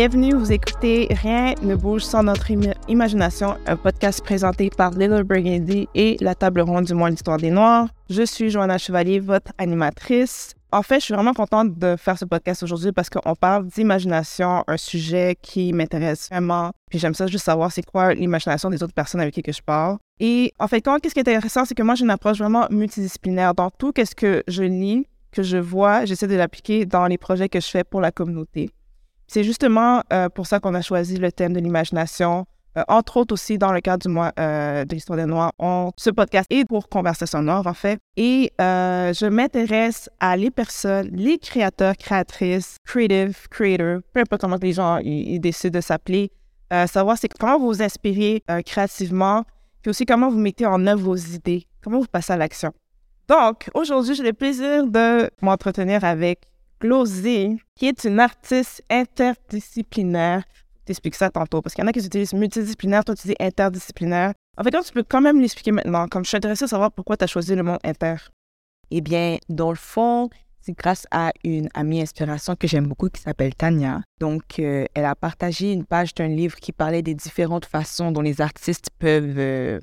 Bienvenue, vous écoutez Rien ne bouge sans notre imagination, un podcast présenté par Little Burgundy et la table ronde du mois d'histoire des Noirs. Je suis Joanna Chevalier, votre animatrice. En fait, je suis vraiment contente de faire ce podcast aujourd'hui parce qu'on parle d'imagination, un sujet qui m'intéresse vraiment. Puis j'aime ça juste savoir c'est quoi l'imagination des autres personnes avec qui je parle. Et en fait, quand qu'est-ce qui est intéressant, c'est que moi j'ai une approche vraiment multidisciplinaire dans tout qu'est-ce que je lis, que je vois, j'essaie de l'appliquer dans les projets que je fais pour la communauté. C'est justement euh, pour ça qu'on a choisi le thème de l'imagination, euh, entre autres aussi dans le cadre du mois euh, de l'histoire des Noirs. Ce podcast est pour Conversation Noire, en fait. Et je m'intéresse à les personnes, les créateurs, créatrices, creative, creator, peu importe comment les gens décident de s'appeler, savoir c'est comment vous vous inspirez créativement, puis aussi comment vous mettez en œuvre vos idées, comment vous passez à l'action. Donc, aujourd'hui, j'ai le plaisir de m'entretenir avec Glosy, qui est une artiste interdisciplinaire. T'expliques ça tantôt, parce qu'il y en a qui utilisent multidisciplinaire, toi tu dis interdisciplinaire. En fait, tu peux quand même l'expliquer maintenant, comme je suis intéressée à savoir pourquoi tu as choisi le mot inter. Eh bien, dans le fond, c'est grâce à une amie inspiration que j'aime beaucoup qui s'appelle Tania. Donc, euh, elle a partagé une page d'un livre qui parlait des différentes façons dont les artistes peuvent euh,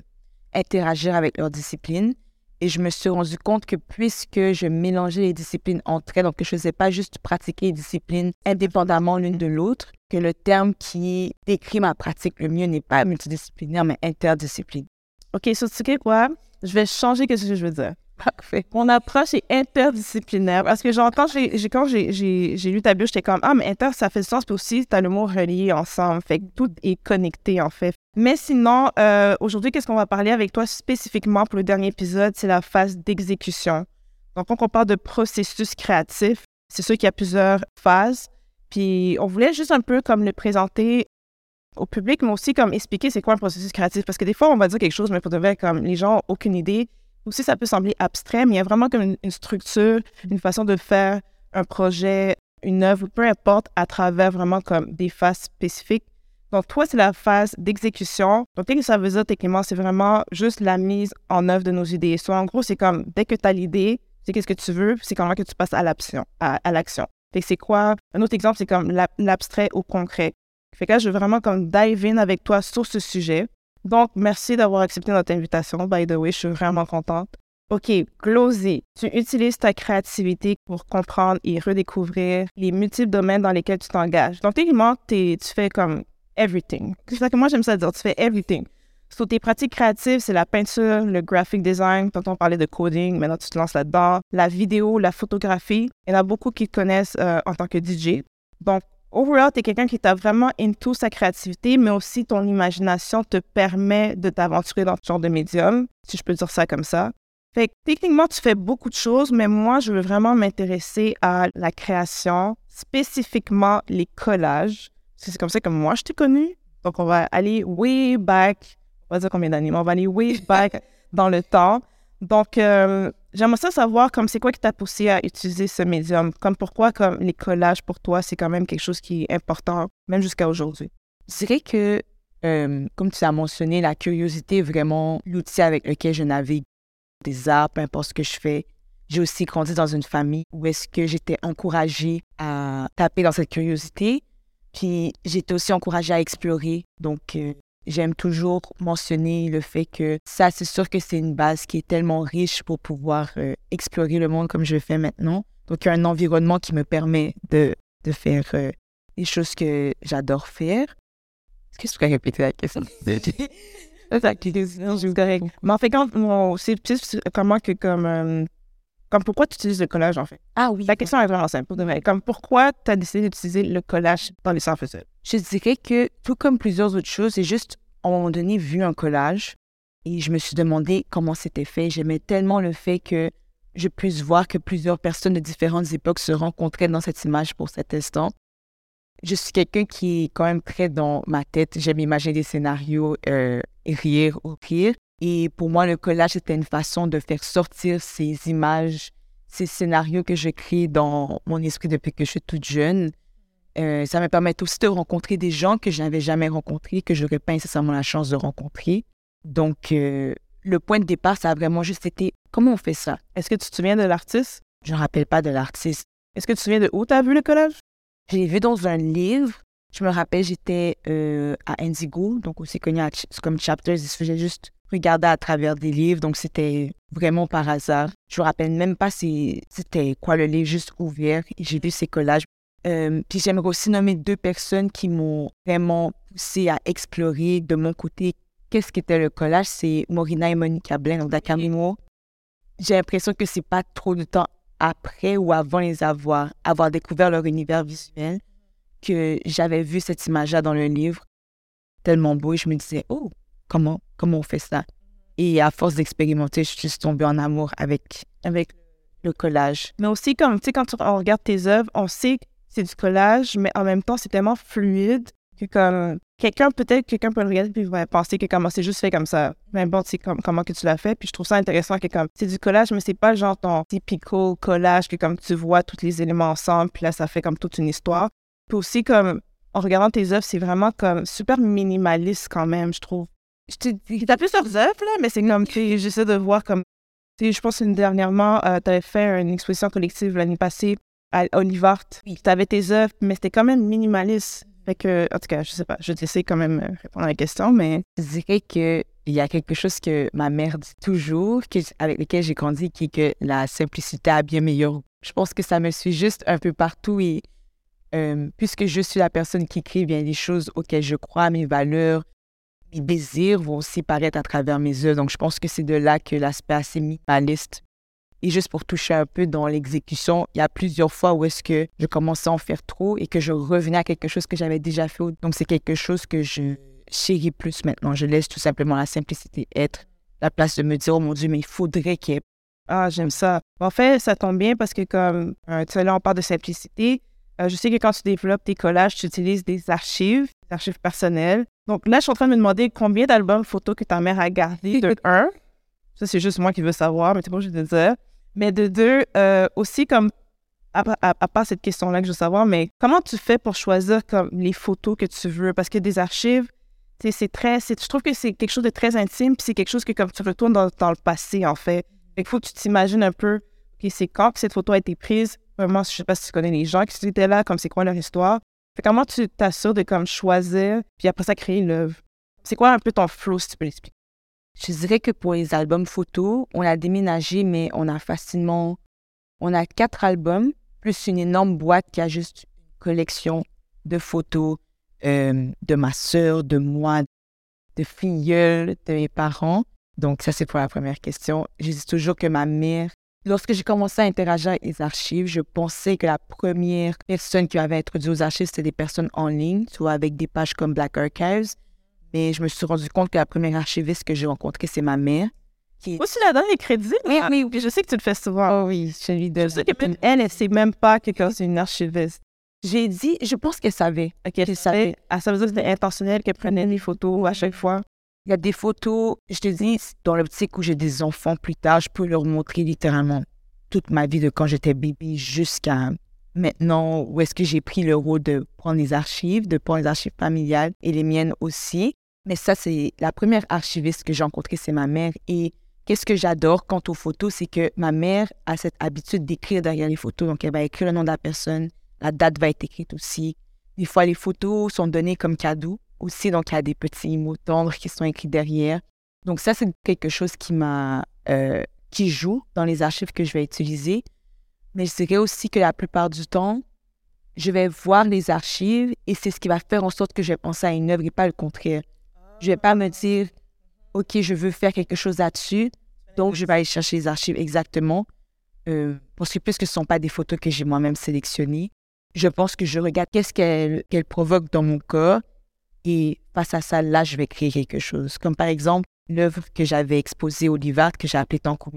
interagir avec leur discipline. Et je me suis rendu compte que puisque je mélangeais les disciplines entre elles, donc que je ne faisais pas juste pratiquer les disciplines indépendamment l'une de l'autre, que le terme qui décrit ma pratique le mieux n'est pas multidisciplinaire, mais interdisciplinaire. OK, so, tu sais quoi? Je vais changer ce que je veux dire. Parfait. Mon approche est interdisciplinaire parce que genre, quand j'ai, quand j'ai, j'ai, lu ta bio, j'étais comme Ah, mais inter, ça fait sens. Puis aussi, tu as le mot relié ensemble. Fait que tout est connecté, en fait. Mais sinon, euh, aujourd'hui, qu'est-ce qu'on va parler avec toi spécifiquement pour le dernier épisode? C'est la phase d'exécution. Donc, quand on parle de processus créatif, c'est sûr qu'il y a plusieurs phases. Puis, on voulait juste un peu comme le présenter au public, mais aussi comme expliquer c'est quoi un processus créatif. Parce que des fois, on va dire quelque chose, mais pour de vrai, comme les gens n'ont aucune idée. Aussi, ça peut sembler abstrait, mais il y a vraiment comme une, structure, une façon de faire un projet, une œuvre, peu importe, à travers vraiment comme des phases spécifiques. Donc, toi, c'est la phase d'exécution. Donc, qu'est-ce que ça veut dire techniquement? C'est vraiment juste la mise en œuvre de nos idées. Soit en gros, c'est comme dès que tu as l'idée, c'est qu'est-ce que tu veux, c'est comment que tu passes à l'action. Fait que c'est quoi? Un autre exemple, c'est comme l'abstrait au concret. Fait que là, je veux vraiment comme dive in avec toi sur ce sujet. Donc, merci d'avoir accepté notre invitation. By the way, je suis vraiment contente. OK, Glosy, tu utilises ta créativité pour comprendre et redécouvrir les multiples domaines dans lesquels tu t'engages. Donc, techniquement, tu fais comme everything. C'est ça que moi, j'aime ça dire, tu fais everything. Sur tes pratiques créatives, c'est la peinture, le graphic design, quand on parlait de coding, maintenant tu te lances là-dedans, la vidéo, la photographie. Il y en a beaucoup qui te connaissent euh, en tant que DJ. Donc, overall, tu es quelqu'un qui t'a vraiment into sa créativité, mais aussi ton imagination te permet de t'aventurer dans ce genre de médium, si je peux dire ça comme ça. Fait que techniquement, tu fais beaucoup de choses, mais moi, je veux vraiment m'intéresser à la création, spécifiquement les collages. C'est comme ça que moi, je t'ai connu. Donc, on va aller way back, on va dire combien d'années, mais on va aller way back dans le temps. Donc, euh, j'aimerais ça savoir comme c'est quoi qui t'a poussé à utiliser ce médium, comme pourquoi comme les collages pour toi c'est quand même quelque chose qui est important même jusqu'à aujourd'hui? Je dirais que euh, comme tu as mentionné, la curiosité est vraiment l'outil avec lequel je navigue des arts, peu importe ce que je fais. J'ai aussi grandi dans une famille où est-ce que j'étais encouragée à taper dans cette curiosité. Puis j'étais aussi encouragée à explorer. Donc, euh, j'aime toujours mentionner le fait que ça, c'est sûr que c'est une base qui est tellement riche pour pouvoir euh, explorer le monde comme je le fais maintenant. Donc, il y a un environnement qui me permet de, de faire euh, les choses que j'adore faire. Est-ce que tu peux répéter la question? Mais en fait, quand c'est plus comment que comme euh, comme pourquoi tu utilises le collage en fait? Ah oui. La question est vraiment simple. Comme pourquoi tu as décidé d'utiliser le collage dans les sans Je dirais que tout comme plusieurs autres choses, j'ai juste à un moment donné vu un collage et je me suis demandé comment c'était fait. J'aimais tellement le fait que je puisse voir que plusieurs personnes de différentes époques se rencontraient dans cette image pour cet instant. Je suis quelqu'un qui est quand même très dans ma tête. J'aime imaginer des scénarios, euh, rire ou rire. Et pour moi, le collage, c'était une façon de faire sortir ces images, ces scénarios que je crée dans mon esprit depuis que je suis toute jeune. Euh, ça me permet aussi de rencontrer des gens que je n'avais jamais rencontrés, que je n'aurais pas nécessairement la chance de rencontrer. Donc, euh, le point de départ, ça a vraiment juste été comment on fait ça? Est-ce que tu te souviens de l'artiste? Je ne me rappelle pas de l'artiste. Est-ce que tu te souviens de où tu as vu le collage? Je l'ai vu dans un livre. Je me rappelle, j'étais euh, à Indigo, donc aussi connu comme Chapters. Je faisais juste regarder à travers des livres, donc c'était vraiment par hasard. Je me rappelle même pas si c'était quoi le livre, juste ouvert. J'ai vu ces collages. Euh, puis j'aimerais aussi nommer deux personnes qui m'ont vraiment poussé à explorer de mon côté qu'est-ce qu'était le collage. C'est Morina et Monica Blaine, donc Dakamimo. J'ai l'impression que c'est pas trop de temps après ou avant les avoir, avoir découvert leur univers visuel que j'avais vu cette image-là dans le livre, tellement beau, et je me disais, oh, comment, comment on fait ça? Et à force d'expérimenter, je suis tombée en amour avec, avec le collage. Mais aussi, comme, tu sais, quand on regarde tes œuvres, on sait que c'est du collage, mais en même temps, c'est tellement fluide que comme quelqu'un, peut-être quelqu'un peut le regarder puis penser que comment c'est juste fait comme ça. Peu importe c'est comme, comment que tu l'as fait. Puis je trouve ça intéressant que comme c'est du collage, mais c'est pas genre ton typical collage que comme tu vois tous les éléments ensemble, puis là ça fait comme toute une histoire. Puis aussi comme en regardant tes œuvres, c'est vraiment comme super minimaliste quand même, je trouve. T'as plusieurs œuvres là, mais c'est comme que j'essaie de voir comme. Je pense que dernièrement, euh, tu avais fait une exposition collective l'année passée à Olivart. Oui. Tu avais tes œuvres, mais c'était quand même minimaliste. Fait que, en tout cas, je sais pas, je vais te quand même euh, répondre à la question, mais. Je dirais qu'il y a quelque chose que ma mère dit toujours, avec lequel j'ai grandi, qui est que la simplicité a bien meilleur. Je pense que ça me suit juste un peu partout et euh, puisque je suis la personne qui crée bien les choses auxquelles je crois, mes valeurs, mes désirs vont aussi paraître à travers mes œuvres. Donc, je pense que c'est de là que l'aspect assez minimaliste et juste pour toucher un peu dans l'exécution, il y a plusieurs fois où est-ce que je commençais à en faire trop et que je revenais à quelque chose que j'avais déjà fait. Donc, c'est quelque chose que je chéris plus maintenant. Je laisse tout simplement la simplicité être. La place de me dire, oh mon Dieu, mais il faudrait qu'il. Ah, j'aime ça. En fait, ça tombe bien parce que, comme, euh, tu sais, là, on parle de simplicité. Euh, je sais que quand tu développes tes collages, tu utilises des archives, des archives personnelles. Donc là, je suis en train de me demander combien d'albums photos que ta mère a gardé. De un, ça, c'est juste moi qui veux savoir, mais c'est pas je vais te dire. Mais de deux, euh, aussi comme, à, part cette question-là que je veux savoir, mais comment tu fais pour choisir comme les photos que tu veux? Parce que des archives, c'est très, je trouve que c'est quelque chose de très intime, puis c'est quelque chose que comme tu retournes dans, dans le passé, en fait. Il faut que tu t'imagines un peu, OK, c'est quand que cette photo a été prise, vraiment, je sais pas si tu connais les gens qui étaient là, comme c'est quoi leur histoire. Fait comment tu t'assures de comme choisir, puis après ça, créer l'œuvre? C'est quoi un peu ton flow, si tu peux l'expliquer? Je dirais que pour les albums photos, on a déménagé, mais on a facilement. On a quatre albums, plus une énorme boîte qui a juste une collection de photos euh, de ma sœur, de moi, de filleuls, de mes parents. Donc, ça, c'est pour la première question. Je dis toujours que ma mère, lorsque j'ai commencé à interagir avec les archives, je pensais que la première personne qui avait introduit aux archives, c'était des personnes en ligne, soit avec des pages comme Black Archives. Mais je me suis rendu compte que la première archiviste que j'ai rencontrée, c'est ma mère. Qui... Aussi, la donne les crédits. Oui, oui, oui. Je sais que tu le fais souvent. Oh, oui, je lui donne. Elle, elle ne sait même pas que c'est une archiviste. J'ai dit, je pense qu'elle savait. Ok, elle savait. Ah, ça veut dire que c'était intentionnel qu'elle prenait des photos à chaque fois? Il y a des photos, je te dis, dans l'optique où j'ai des enfants plus tard, je peux leur montrer littéralement toute ma vie de quand j'étais bébé jusqu'à maintenant, où est-ce que j'ai pris le rôle de prendre les archives, de prendre les archives familiales et les miennes aussi. Mais ça, c'est la première archiviste que j'ai rencontrée, c'est ma mère. Et qu'est-ce que j'adore quant aux photos, c'est que ma mère a cette habitude d'écrire derrière les photos. Donc, elle va écrire le nom de la personne, la date va être écrite aussi. Des fois, les photos sont données comme cadeau aussi. Donc, il y a des petits mots tendres qui sont écrits derrière. Donc, ça, c'est quelque chose qui m'a, euh, qui joue dans les archives que je vais utiliser. Mais je dirais aussi que la plupart du temps, je vais voir les archives et c'est ce qui va faire en sorte que je vais penser à une œuvre et pas le contraire. Je vais pas me dire, OK, je veux faire quelque chose là-dessus, donc je vais aller chercher les archives exactement. Euh, parce que puisque ce ne sont pas des photos que j'ai moi-même sélectionnées, je pense que je regarde qu'est-ce qu'elle qu provoque dans mon corps et face à ça, là, je vais créer quelque chose. Comme par exemple, l'œuvre que j'avais exposée au Livard, que j'ai appelée Tankou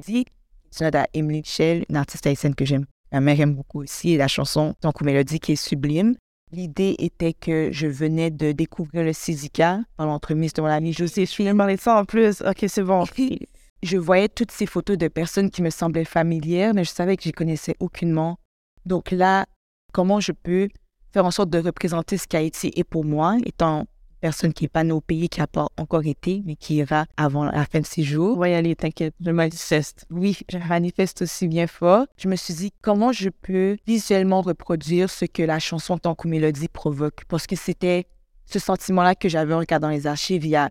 c'est à Emily Michel, une artiste haïtienne que j'aime. Ma mère aime beaucoup aussi, et la chanson Tankou Mélodie qui est sublime. L'idée était que je venais de découvrir le Césica par l'entremise de mon ami José. Je viens de ça en plus. OK, c'est bon. je voyais toutes ces photos de personnes qui me semblaient familières, mais je savais que je connaissais aucunement. Donc là, comment je peux faire en sorte de représenter ce qu'Haïti est pour moi, étant personne qui n'est pas au pays, qui n'a pas encore été, mais qui ira avant la fin de ses jours. Y aller, t'inquiète, je manifeste. Oui, je manifeste aussi bien fort. Je me suis dit, comment je peux visuellement reproduire ce que la chanson Tant que mélodie provoque? Parce que c'était ce sentiment-là que j'avais en regardant les archives. Il y a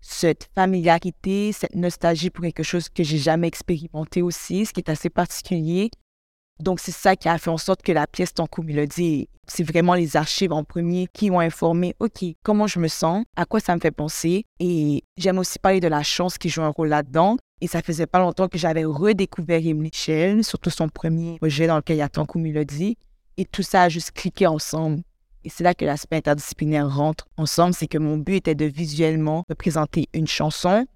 cette familiarité, cette nostalgie pour quelque chose que j'ai jamais expérimenté aussi, ce qui est assez particulier. Donc, c'est ça qui a fait en sorte que la pièce Tankou Mélodie, c'est vraiment les archives en premier qui m'ont informé, OK, comment je me sens, à quoi ça me fait penser. Et j'aime aussi parler de la chance qui joue un rôle là-dedans. Et ça faisait pas longtemps que j'avais redécouvert Emily Michel, surtout son premier projet dans lequel il y a Tankou Mélodie. Et tout ça a juste cliqué ensemble. Et c'est là que l'aspect interdisciplinaire rentre ensemble, c'est que mon but était de visuellement représenter une chanson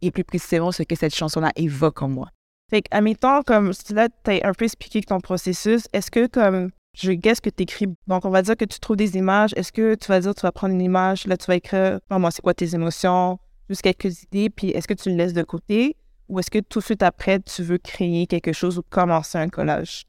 et plus précisément ce que cette chanson-là évoque en moi. Fait que, admettons, comme là, tu as un peu expliqué ton processus, est-ce que, comme, je guess que tu écris, donc on va dire que tu trouves des images, est-ce que tu vas dire, tu vas prendre une image, là, tu vas écrire, moi, c'est quoi tes émotions, juste quelques idées, puis est-ce que tu le laisses de côté, ou est-ce que tout de suite après, tu veux créer quelque chose ou commencer un collage?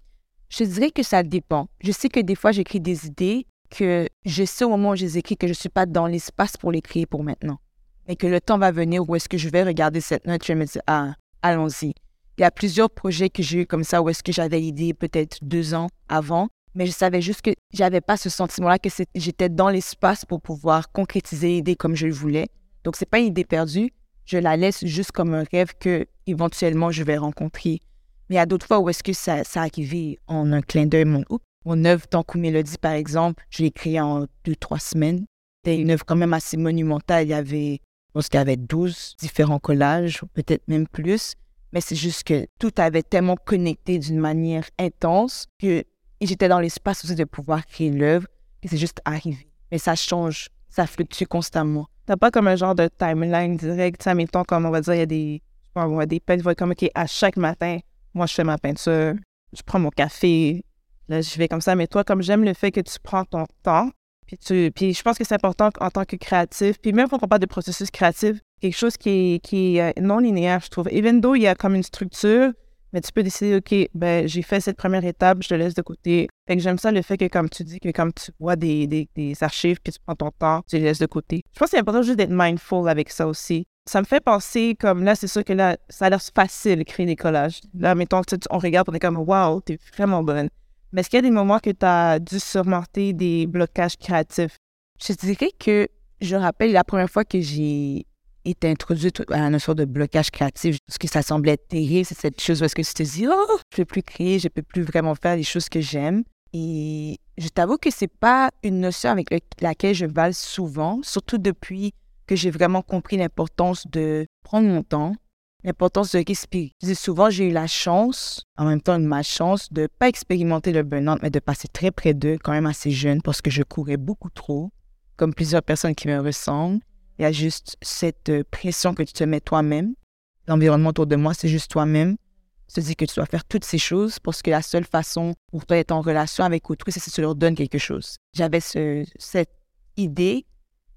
Je dirais que ça dépend. Je sais que des fois, j'écris des idées que je sais au moment où je les écris que je ne suis pas dans l'espace pour les créer pour maintenant. Mais que le temps va venir où est-ce que je vais regarder cette note, je vais me dire, ah, allons-y. Il y a plusieurs projets que j'ai eu comme ça où est-ce que j'avais l'idée peut-être deux ans avant, mais je savais juste que j'avais pas ce sentiment-là que j'étais dans l'espace pour pouvoir concrétiser l'idée comme je le voulais. Donc c'est pas une idée perdue, je la laisse juste comme un rêve que éventuellement je vais rencontrer. Mais il y a d'autres fois où est-ce que ça, ça arrivé en un clin d'œil, mon, mon œuvre Tant Mélodie par exemple, je l'ai créée en deux, trois semaines. C'était une œuvre quand même assez monumentale. Il y avait, je pense qu'il y avait 12 différents collages, peut-être même plus mais c'est juste que tout avait tellement connecté d'une manière intense que j'étais dans l'espace aussi de pouvoir créer l'œuvre et c'est juste arrivé. Mais ça change, ça fluctue constamment. T'as pas comme un genre de timeline direct, ça mettons comme on va dire, il y a des, sais pas, des comme, OK, à chaque matin, moi je fais ma peinture, je prends mon café, là je vais comme ça, mais toi, comme j'aime le fait que tu prends ton temps, puis, tu, je pense que c'est important en tant que créatif, puis même quand on parle de processus créatif, quelque chose qui est, qui est euh, non linéaire, je trouve. Even though il y a comme une structure, mais tu peux décider, OK, ben, j'ai fait cette première étape, je te laisse de côté. Fait que j'aime ça le fait que, comme tu dis, que comme tu vois des, des, des archives, puis tu prends ton temps, tu les laisses de côté. Je pense que c'est important juste d'être mindful avec ça aussi. Ça me fait penser, comme là, c'est sûr que là, ça a l'air facile, créer des collages. Là, mettons, on regarde, on est comme, wow, t'es vraiment bonne. Mais est-ce qu'il y a des moments que tu as dû surmonter des blocages créatifs? Je dirais que je rappelle la première fois que j'ai été introduite à une sorte de blocage créatif, parce que ça semblait terrible, c'est cette chose où est-ce que tu te dis, oh, je ne peux plus créer, je ne peux plus vraiment faire les choses que j'aime. Et je t'avoue que c'est pas une notion avec laquelle je valse souvent, surtout depuis que j'ai vraiment compris l'importance de prendre mon temps, l'importance de respirer. Je dis souvent, j'ai eu la chance, en même temps ma chance, de ne pas expérimenter le burn-out, mais de passer très près d'eux, quand même assez jeune, parce que je courais beaucoup trop, comme plusieurs personnes qui me ressemblent. Il y a juste cette euh, pression que tu te mets toi-même. L'environnement autour de moi, c'est juste toi-même. Se dire que tu dois faire toutes ces choses parce que la seule façon pour toi d'être en relation avec autrui, c'est si tu leur donnes quelque chose. J'avais cette idée.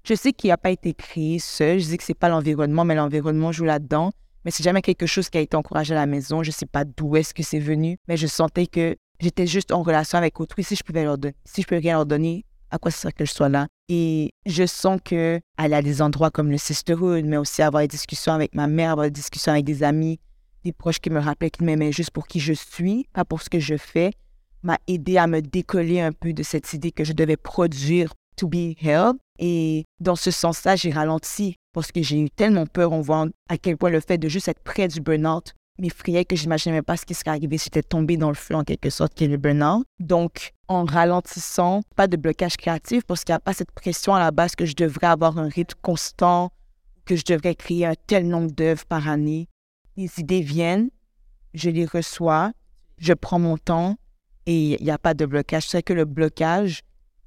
Je sais qu'il n'a pas été créé seul. Je dis que c'est pas l'environnement, mais l'environnement joue là-dedans. Mais c'est jamais quelque chose qui a été encouragé à la maison. Je sais pas d'où est-ce que c'est venu, mais je sentais que j'étais juste en relation avec autrui. Si je pouvais leur donner, si je peux rien leur donner, à quoi ça sert que je sois là? Et je sens que aller à des endroits comme le Sisterhood, mais aussi avoir des discussions avec ma mère, avoir des discussions avec des amis, des proches qui me rappelaient qu'ils m'aimaient juste pour qui je suis, pas pour ce que je fais, m'a aidé à me décoller un peu de cette idée que je devais produire to be held. Et dans ce sens-là, j'ai ralenti parce que j'ai eu tellement peur. On voit à quel point le fait de juste être près du burn-out m'effrayait que j'imaginais même pas ce qui serait arrivé si j'étais tombé dans le feu en quelque sorte, qui est le burn-out. Donc, en ralentissant, pas de blocage créatif parce qu'il n'y a pas cette pression à la base que je devrais avoir un rythme constant, que je devrais créer un tel nombre d'œuvres par année. Les idées viennent, je les reçois, je prends mon temps et il n'y a pas de blocage. C'est que le blocage,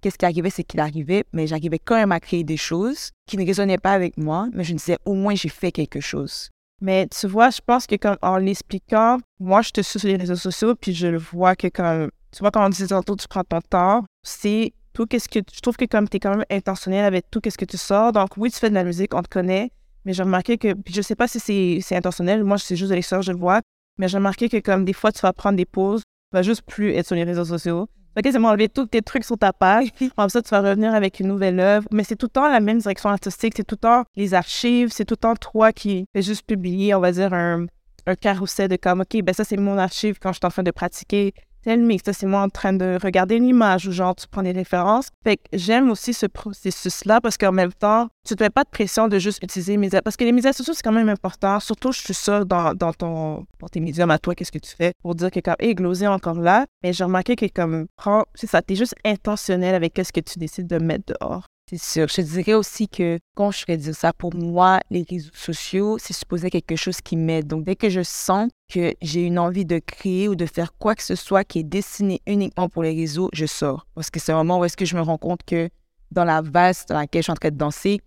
qu'est-ce qui arrivait, c'est qu'il arrivait, mais j'arrivais quand même à créer des choses qui ne résonnaient pas avec moi, mais je me disais, au moins j'ai fait quelque chose. Mais tu vois, je pense que comme en l'expliquant, moi je te suis sur les réseaux sociaux, puis je le vois que comme, tu vois, quand on disait tantôt, tu prends ton temps, c'est tout qu'est-ce que, je trouve que comme tu es quand même intentionnel avec tout qu'est-ce que tu sors, donc oui, tu fais de la musique, on te connaît, mais j'ai remarqué que, puis je sais pas si c'est intentionnel, moi c'est juste de l'extérieur, je le vois, mais j'ai remarqué que comme des fois tu vas prendre des pauses, tu vas juste plus être sur les réseaux sociaux, Ok, c'est enlever tous tes trucs sur ta page. Comme ça, tu vas revenir avec une nouvelle œuvre. Mais c'est tout le temps la même direction artistique. C'est tout le temps les archives. C'est tout le temps toi qui fais juste publier, on va dire, un, un de comme, OK, ben ça, c'est mon archive quand je suis en train de pratiquer tel mix. C'est moi en train de regarder une image ou genre, tu prends des références. Fait que j'aime aussi ce processus-là parce qu'en même temps, tu ne te mets pas de pression de juste utiliser mes Parce que les médias sociaux, c'est quand même important. Surtout, je suis ça dans, dans, ton, dans tes médiums à toi, qu'est-ce que tu fais pour dire que comme, hé, hey, encore là? Mais j'ai remarqué que comme, prends, c'est ça, t'es juste intentionnel avec qu'est-ce que tu décides de mettre dehors. C'est sûr. Je dirais aussi que quand je ferais dire ça, pour moi, les réseaux sociaux, c'est supposé quelque chose qui m'aide. Donc, dès que je sens que j'ai une envie de créer ou de faire quoi que ce soit qui est destiné uniquement pour les réseaux, je sors. Parce que c'est un moment où est-ce que je me rends compte que dans la vase dans laquelle je suis en train de danser,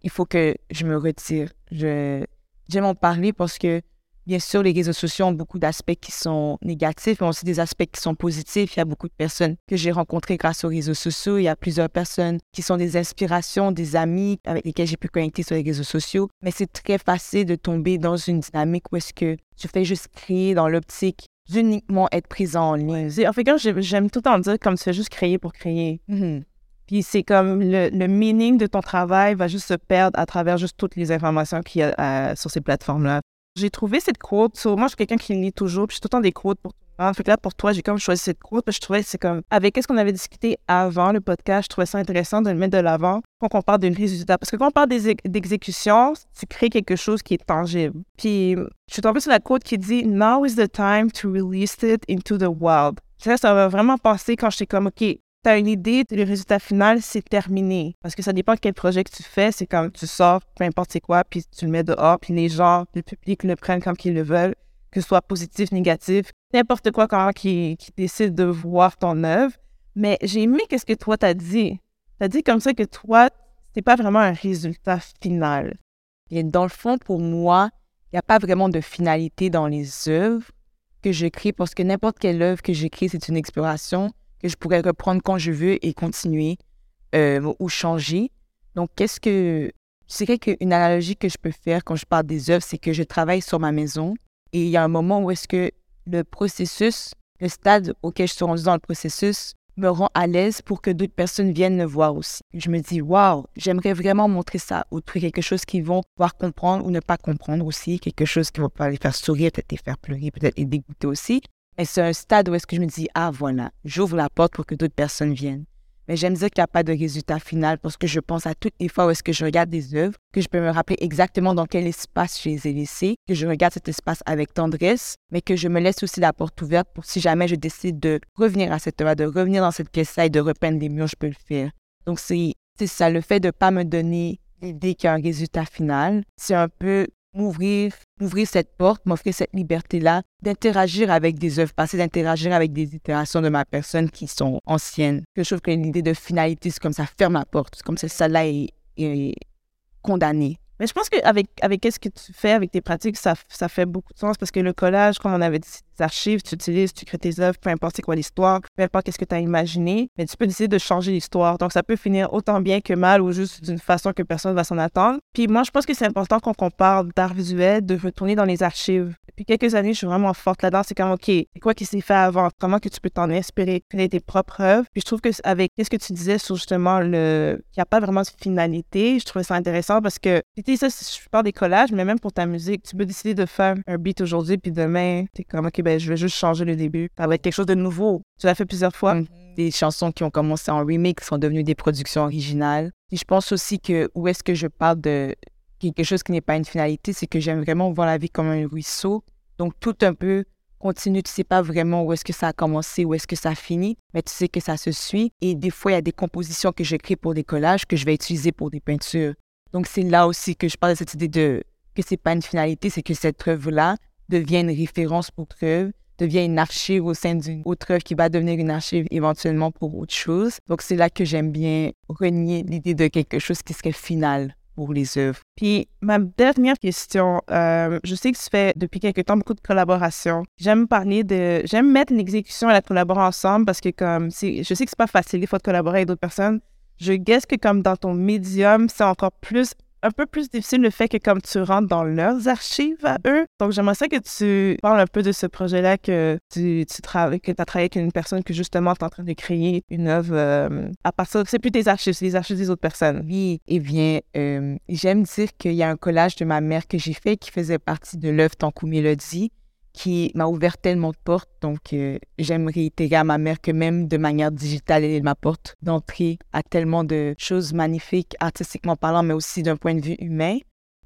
il faut que je me retire. Je, j'aime en parler parce que Bien sûr, les réseaux sociaux ont beaucoup d'aspects qui sont négatifs, mais aussi des aspects qui sont positifs. Il y a beaucoup de personnes que j'ai rencontrées grâce aux réseaux sociaux. Il y a plusieurs personnes qui sont des inspirations, des amis avec lesquels j'ai pu connecter sur les réseaux sociaux. Mais c'est très facile de tomber dans une dynamique où est-ce que tu fais juste créer dans l'optique d'uniquement être présent en ligne. En fait, quand j'aime tout en dire comme tu fais juste créer pour créer. Mm-hmm. Puis c'est comme le, le, meaning de ton travail va juste se perdre à travers juste toutes les informations qu'il y a euh, sur ces plateformes-là. J'ai trouvé cette quote. moi, je suis quelqu'un qui lit toujours, puis je tout le temps des quotes pour tout le. Fait que là, pour toi, j'ai comme choisi cette quote, parce que je trouvais que c'est comme, avec ce qu'on avait discuté avant le podcast, je trouvais ça intéressant de le mettre de l'avant quand on parle d'un résultat. Parce que quand on parle d'exécution, tu crées quelque chose qui est tangible. Puis, je suis tombée sur la quote qui dit Now is the time to release it into the wild. Ça, ça m'a vraiment passé quand j'étais comme, OK, tu as une idée, le résultat final, c'est terminé. Parce que ça dépend de quel projet que tu fais. C'est comme tu sors, peu importe c'est quoi, puis tu le mets dehors, puis les gens, le public le prennent comme qu'ils le veulent, que ce soit positif, négatif, n'importe quoi quand qui, qui décide de voir ton œuvre. Mais j'ai aimé qu'est-ce que toi t'as dit. T'as dit comme ça que toi, c'est pas vraiment un résultat final. Et dans le fond, pour moi, il n'y a pas vraiment de finalité dans les œuvres que j'écris parce que n'importe quelle œuvre que j'écris, c'est une exploration que je pourrais reprendre quand je veux et continuer euh, ou changer. Donc, qu'est-ce que. Je dirais qu'une analogie que je peux faire quand je parle des œuvres, c'est que je travaille sur ma maison et il y a un moment où est-ce que le processus, le stade auquel je suis rendue dans le processus, me rend à l'aise pour que d'autres personnes viennent me voir aussi. Je me dis, waouh, j'aimerais vraiment montrer ça ou quelque chose qu'ils vont pouvoir comprendre ou ne pas comprendre aussi, quelque chose qui va pas les faire sourire, peut-être les faire pleurer, peut-être les dégoûter aussi. Et c'est un stade où est-ce que je me dis, ah voilà, j'ouvre la porte pour que d'autres personnes viennent. Mais j'aime dire qu'il n'y a pas de résultat final parce que je pense à toutes les fois où est-ce que je regarde des œuvres, que je peux me rappeler exactement dans quel espace je les ai laissées, que je regarde cet espace avec tendresse, mais que je me laisse aussi la porte ouverte pour si jamais je décide de revenir à cette œuvre, de revenir dans cette pièce-là et de repeindre les murs, je peux le faire. Donc c'est ça, le fait de ne pas me donner l'idée qu'il y a un résultat final, c'est un peu m'ouvrir, m'ouvrir cette porte, m'offrir cette liberté-là, d'interagir avec des œuvres passées, d'interagir avec des itérations de ma personne qui sont anciennes. Je trouve que l'idée de finalité, c'est comme ça ferme la porte, comme ça, ça là est, est condamné. Mais je pense qu'avec avec, ce que tu fais, avec tes pratiques, ça, ça fait beaucoup de sens parce que le collage, comme on avait dit, archives, tu utilises, tu crées tes œuvres, peu importe c'est quoi l'histoire, peu importe qu'est-ce que tu as imaginé, mais tu peux décider de changer l'histoire. Donc ça peut finir autant bien que mal ou juste d'une façon que personne va s'en attendre. Puis moi, je pense que c'est important quand on parle d'art visuel de retourner dans les archives. Depuis quelques années, je suis vraiment forte là-dedans. C'est comme, OK, quoi qui s'est fait avant? Comment que tu peux t'en inspirer, créer tes propres œuvres? Puis je trouve que avec ce que tu disais sur justement le... qu'il n'y a pas vraiment de finalité, je trouvais ça intéressant parce que ça, je parle des collages, mais même pour ta musique, tu peux décider de faire un beat aujourd'hui, puis demain, t'es comme, OK, ben, je vais juste changer le début. Ça va être quelque chose de nouveau. Tu l'as fait plusieurs fois. Mm-hmm. Des chansons qui ont commencé en remix sont devenues des productions originales. Et je pense aussi que où est-ce que je parle de quelque chose qui n'est pas une finalité, c'est que j'aime vraiment voir la vie comme un ruisseau. Donc, tout un peu continue, tu sais pas vraiment où est-ce que ça a commencé, où est-ce que ça finit, mais tu sais que ça se suit. Et des fois, il y a des compositions que j'écris pour des collages que je vais utiliser pour des peintures. Donc, c'est là aussi que je parle de cette idée de que c'est pas une finalité, c'est que cette œuvre-là devient une référence pour œuvre, devient une archive au sein d'une autre œuvre qui va devenir une archive éventuellement pour autre chose. Donc, c'est là que j'aime bien renier l'idée de quelque chose qui serait final pour les œuvres. Puis ma dernière question, euh, je sais que tu fais depuis quelque temps beaucoup de collaborations. J'aime parler de, j'aime mettre l'exécution et la collaboration ensemble parce que comme je sais que c'est pas facile des fois de collaborer avec d'autres personnes, je guesse que comme dans ton médium, c'est encore plus un peu plus difficile le fait que comme tu rentres dans leurs archives à eux. Donc, j'aimerais ça que tu parles un peu de ce projet-là que tu, travailles, que tu as travaillé avec une personne que justement tu en train de créer une œuvre euh, à partir, c'est plus tes archives, c'est les archives des autres personnes. Oui, eh bien, euh, j'aime dire qu'il y a un collage de ma mère que j'ai fait qui faisait partie de l'œuvre Tankou Mélodie qui m'a ouvert tellement de portes. Donc, euh, j'aime réitérer à ma mère que même de manière digitale, elle ma porte d'entrée à tellement de choses magnifiques, artistiquement parlant, mais aussi d'un point de vue humain.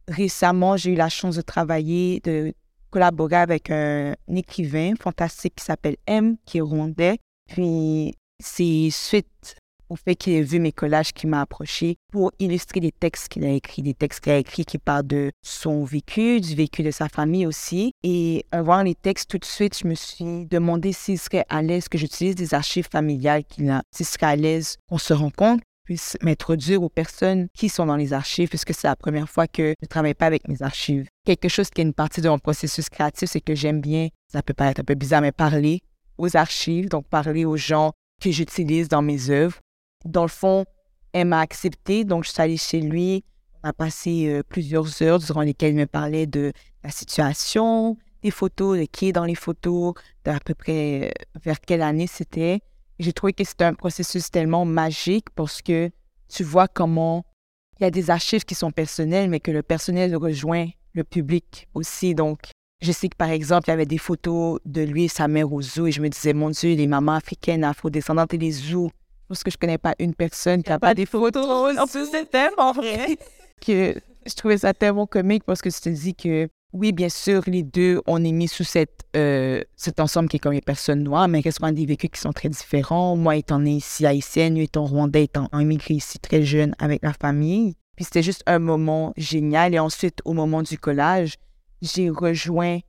Récemment, j'ai eu la chance de travailler, de collaborer avec un, écrivain fantastique qui s'appelle M, qui est rwandais. Puis, c'est suite au fait qu'il ait vu mes collages qui m'a approché pour illustrer des textes qu'il a écrits, des textes qu'il a écrits qui parlent de son vécu, du vécu de sa famille aussi. Et en voyant les textes tout de suite, je me suis demandé s'il serait à l'aise que j'utilise des archives familiales qu'il a, s'il serait à l'aise qu'on se rencontre puisse m'introduire aux personnes qui sont dans les archives, puisque c'est la première fois que je ne travaille pas avec mes archives. Quelque chose qui est une partie de mon processus créatif, c'est que j'aime bien, ça peut paraître un peu bizarre, mais parler aux archives, donc parler aux gens que j'utilise dans mes œuvres dans le fond, elle m'a accepté, donc je suis allée chez lui. On a passé euh, plusieurs heures durant lesquelles il me parlait de la situation, des photos, de qui est dans les photos, d'à peu près euh, vers quelle année c'était. J'ai trouvé que c'était un processus tellement magique parce que tu vois comment il y a des archives qui sont personnelles, mais que le personnel rejoint le public aussi. Donc, je sais que par exemple, il y avait des photos de lui et sa mère au zoo et je me disais, mon Dieu, les mamans africaines afro-descendantes et les zoos parce que je connais pas une personne qui a pas des photos. En plus, c'est tellement vrai. que je trouvais ça tellement comique parce que je te dis que oui, bien sûr, les deux, on est mis sous cette, euh, cet ensemble qui est comme les personnes noires, mais qu'est-ce qu'on a des vécus qui sont très différents. Moi, étant née ici haïtienne, lui étant rwandais, étant immigré ici très jeune avec la famille. Puis c'était juste un moment génial. Et ensuite, au moment du collage, j'ai rejoint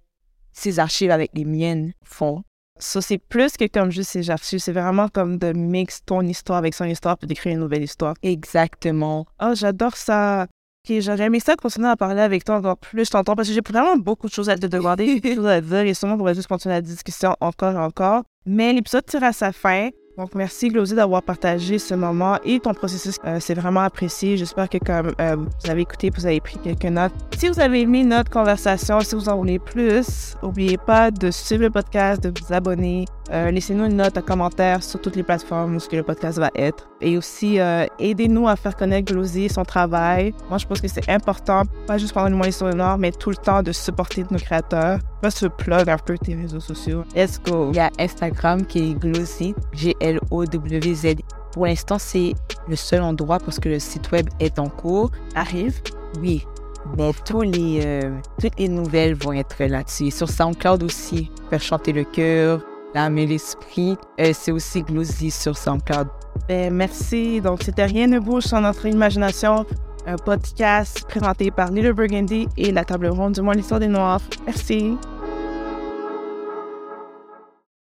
ces archives avec les miennes fond. Ça, c'est plus que comme juste ces archives, c'est vraiment comme de mix ton histoire avec son histoire pour d'écrire une nouvelle histoire. Exactement. Oh, j'adore ça. Ok, j'aurais aimé ça continuer à parler avec toi encore plus je t'entends parce que j'ai vraiment beaucoup de choses à te demander, des choses à dire et sûrement on pourrait juste continuer la discussion encore et encore. Mais l'épisode tire à sa fin. Donc, merci, Glosy, d'avoir partagé ce moment et ton processus. Euh, c'est vraiment apprécié. J'espère que comme euh, vous avez écouté, vous avez pris quelques notes. Si vous avez aimé notre conversation, si vous en voulez plus, n'oubliez pas de suivre le podcast, de vous abonner. Euh, laissez-nous une note, un commentaire sur toutes les plateformes où ce que le podcast va être. Et aussi, aidez-nous à faire connaître Glosy et son travail. Moi, je pense que c'est important, pas juste pendant le mois Nord, mais tout le temps de supporter nos créateurs. Pas se plug un peu tes réseaux sociaux. Let's go. Il y a Instagram qui est Glosy, G L-O-W-Z. Pour l'instant, c'est le seul endroit parce que le site web est en cours. Arrive? Oui. Mais tous les, euh, toutes les nouvelles vont être là-dessus. Sur SoundCloud aussi, faire chanter le cœur, l'âme et l'esprit. Euh, c'est aussi Glosy sur SoundCloud. Ben, merci. Donc, c'était Rien ne bouge sans notre imagination. Un podcast présenté par Little Burgundy et la table ronde du mois l'histoire des Noirs. Merci.